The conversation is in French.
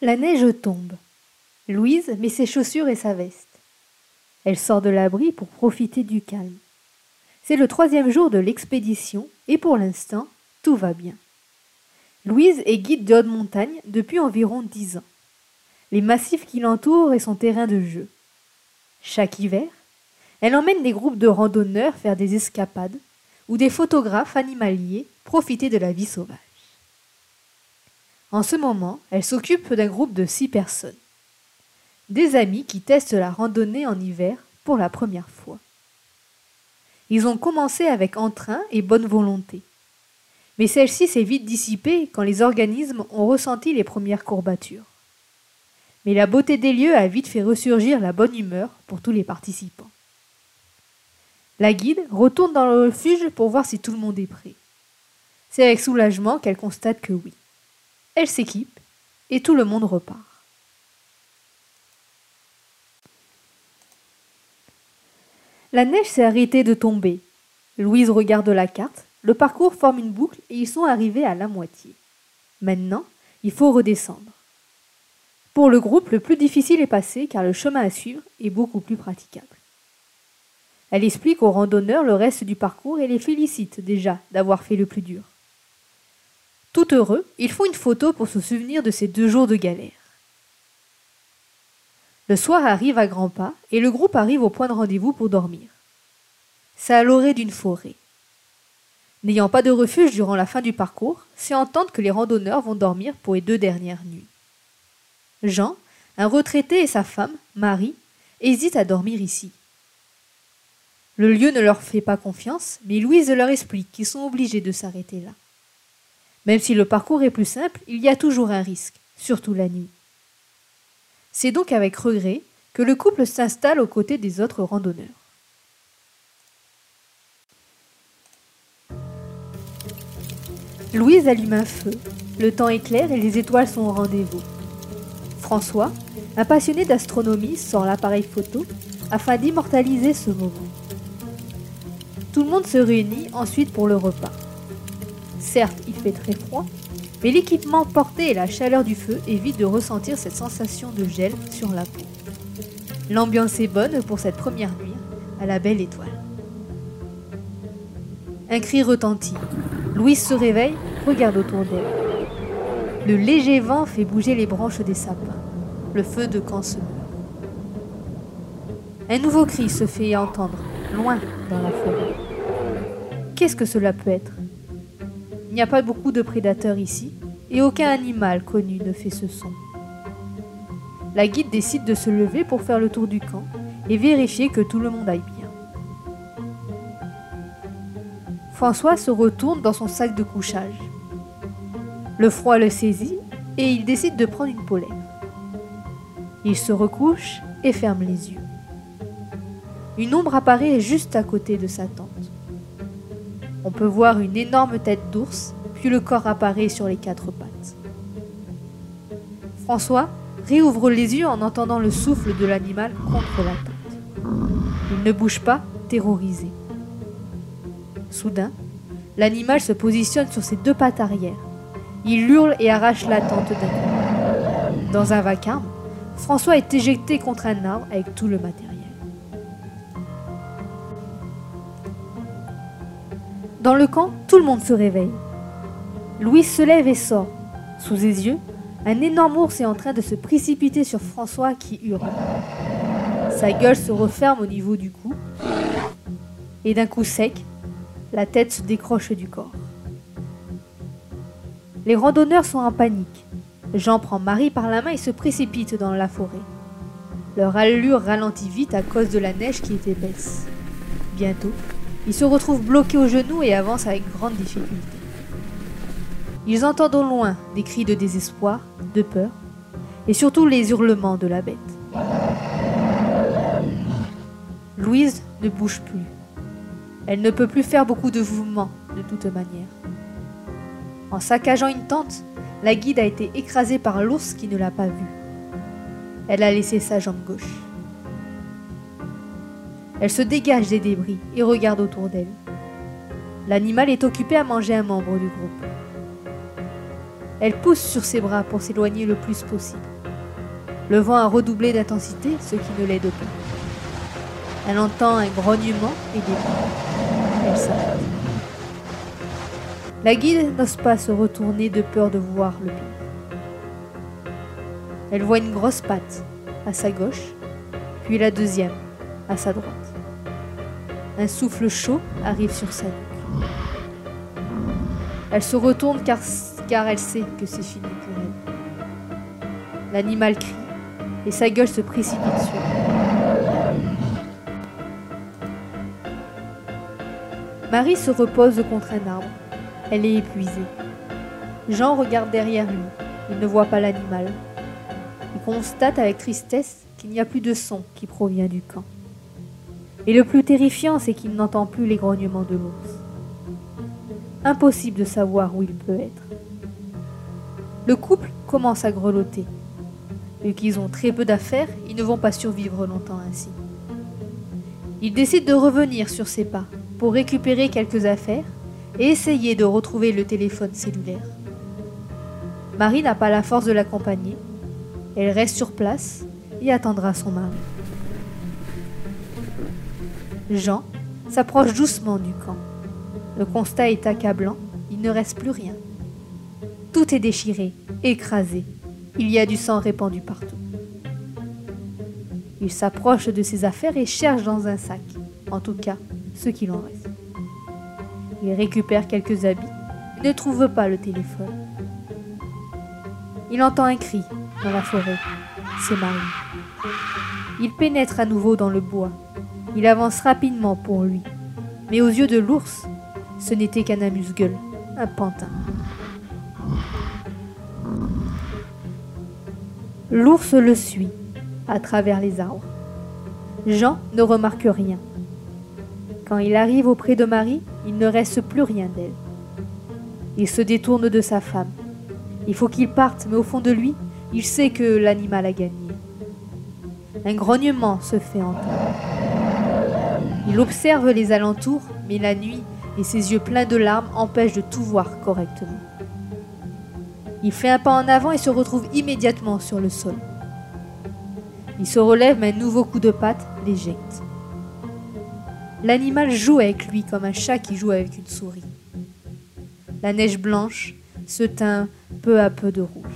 La neige tombe. Louise met ses chaussures et sa veste. Elle sort de l'abri pour profiter du calme. C'est le troisième jour de l'expédition et pour l'instant, tout va bien. Louise est guide de haute montagne depuis environ dix ans. Les massifs qui l'entourent est son terrain de jeu. Chaque hiver, elle emmène des groupes de randonneurs faire des escapades ou des photographes animaliers profiter de la vie sauvage. En ce moment, elle s'occupe d'un groupe de six personnes. Des amis qui testent la randonnée en hiver pour la première fois. Ils ont commencé avec entrain et bonne volonté. Mais celle-ci s'est vite dissipée quand les organismes ont ressenti les premières courbatures. Mais la beauté des lieux a vite fait ressurgir la bonne humeur pour tous les participants. La guide retourne dans le refuge pour voir si tout le monde est prêt. C'est avec soulagement qu'elle constate que oui. Elle s'équipe et tout le monde repart. La neige s'est arrêtée de tomber. Louise regarde la carte. Le parcours forme une boucle et ils sont arrivés à la moitié. Maintenant, il faut redescendre. Pour le groupe, le plus difficile est passé car le chemin à suivre est beaucoup plus praticable. Elle explique aux randonneurs le reste du parcours et les félicite déjà d'avoir fait le plus dur. Tout heureux, ils font une photo pour se souvenir de ces deux jours de galère. Le soir arrive à grands pas et le groupe arrive au point de rendez-vous pour dormir. C'est à l'orée d'une forêt. N'ayant pas de refuge durant la fin du parcours, c'est entendre que les randonneurs vont dormir pour les deux dernières nuits. Jean, un retraité et sa femme, Marie, hésitent à dormir ici. Le lieu ne leur fait pas confiance, mais Louise leur explique qu'ils sont obligés de s'arrêter là. Même si le parcours est plus simple, il y a toujours un risque, surtout la nuit. C'est donc avec regret que le couple s'installe aux côtés des autres randonneurs. Louise allume un feu. Le temps est et les étoiles sont au rendez-vous. François, un passionné d'astronomie, sort l'appareil photo afin d'immortaliser ce moment. Tout le monde se réunit ensuite pour le repas. Certes, il fait très froid, mais l'équipement porté et la chaleur du feu évitent de ressentir cette sensation de gel sur la peau. L'ambiance est bonne pour cette première nuit à la belle étoile. Un cri retentit. Louise se réveille, regarde autour d'elle. Le léger vent fait bouger les branches des sapins. Le feu de camp se meurt. Un nouveau cri se fait entendre, loin dans la forêt. Qu'est-ce que cela peut être? Il n'y a pas beaucoup de prédateurs ici, et aucun animal connu ne fait ce son. La guide décide de se lever pour faire le tour du camp et vérifier que tout le monde aille bien. François se retourne dans son sac de couchage. Le froid le saisit et il décide de prendre une polette. Il se recouche et ferme les yeux. Une ombre apparaît juste à côté de sa tente. On peut voir une énorme tête d'ours, puis le corps apparaît sur les quatre pattes. François réouvre les yeux en entendant le souffle de l'animal contre la tente. Il ne bouge pas, terrorisé. Soudain, l'animal se positionne sur ses deux pattes arrière. Il hurle et arrache la tente d'un. Dans un vacarme, François est éjecté contre un arbre avec tout le matériel. Dans le camp, tout le monde se réveille. Louis se lève et sort. Sous ses yeux, un énorme ours est en train de se précipiter sur François qui hurle. Sa gueule se referme au niveau du cou. Et d'un coup sec, la tête se décroche du corps. Les randonneurs sont en panique. Jean prend Marie par la main et se précipite dans la forêt. Leur allure ralentit vite à cause de la neige qui est épaisse. Bientôt, ils se retrouvent bloqués aux genoux et avancent avec grande difficulté. Ils entendent au loin des cris de désespoir, de peur, et surtout les hurlements de la bête. Louise ne bouge plus. Elle ne peut plus faire beaucoup de mouvements de toute manière. En saccageant une tente, la guide a été écrasée par l'ours qui ne l'a pas vue. Elle a laissé sa jambe gauche. Elle se dégage des débris et regarde autour d'elle. L'animal est occupé à manger un membre du groupe. Elle pousse sur ses bras pour s'éloigner le plus possible. Le vent a redoublé d'intensité, ce qui ne l'aide pas. Elle entend un grognement et des bruits. Elle s'arrête. La guide n'ose pas se retourner de peur de voir le pire. Elle voit une grosse patte à sa gauche, puis la deuxième à sa droite. Un souffle chaud arrive sur sa nuque. Elle se retourne car, car elle sait que c'est fini pour elle. L'animal crie et sa gueule se précipite sur elle. Marie se repose contre un arbre. Elle est épuisée. Jean regarde derrière lui. Il ne voit pas l'animal. Il constate avec tristesse qu'il n'y a plus de son qui provient du camp. Et le plus terrifiant, c'est qu'il n'entend plus les grognements de l'ours. Impossible de savoir où il peut être. Le couple commence à grelotter. Vu qu'ils ont très peu d'affaires, ils ne vont pas survivre longtemps ainsi. Il décide de revenir sur ses pas pour récupérer quelques affaires et essayer de retrouver le téléphone cellulaire. Marie n'a pas la force de l'accompagner. Elle reste sur place et attendra son mari. Jean s'approche doucement du camp. Le constat est accablant, il ne reste plus rien. Tout est déchiré, écrasé. Il y a du sang répandu partout. Il s'approche de ses affaires et cherche dans un sac, en tout cas ce qu'il en reste. Il récupère quelques habits ne trouve pas le téléphone. Il entend un cri dans la forêt. C'est Marie. Il pénètre à nouveau dans le bois il avance rapidement pour lui. Mais aux yeux de l'ours, ce n'était qu'un amuse-gueule, un pantin. L'ours le suit à travers les arbres. Jean ne remarque rien. Quand il arrive auprès de Marie, il ne reste plus rien d'elle. Il se détourne de sa femme. Il faut qu'il parte, mais au fond de lui, il sait que l'animal a gagné. Un grognement se fait entendre. Il observe les alentours, mais la nuit et ses yeux pleins de larmes empêchent de tout voir correctement. Il fait un pas en avant et se retrouve immédiatement sur le sol. Il se relève, mais un nouveau coup de patte l'éjecte. L'animal joue avec lui comme un chat qui joue avec une souris. La neige blanche se teint peu à peu de rouge.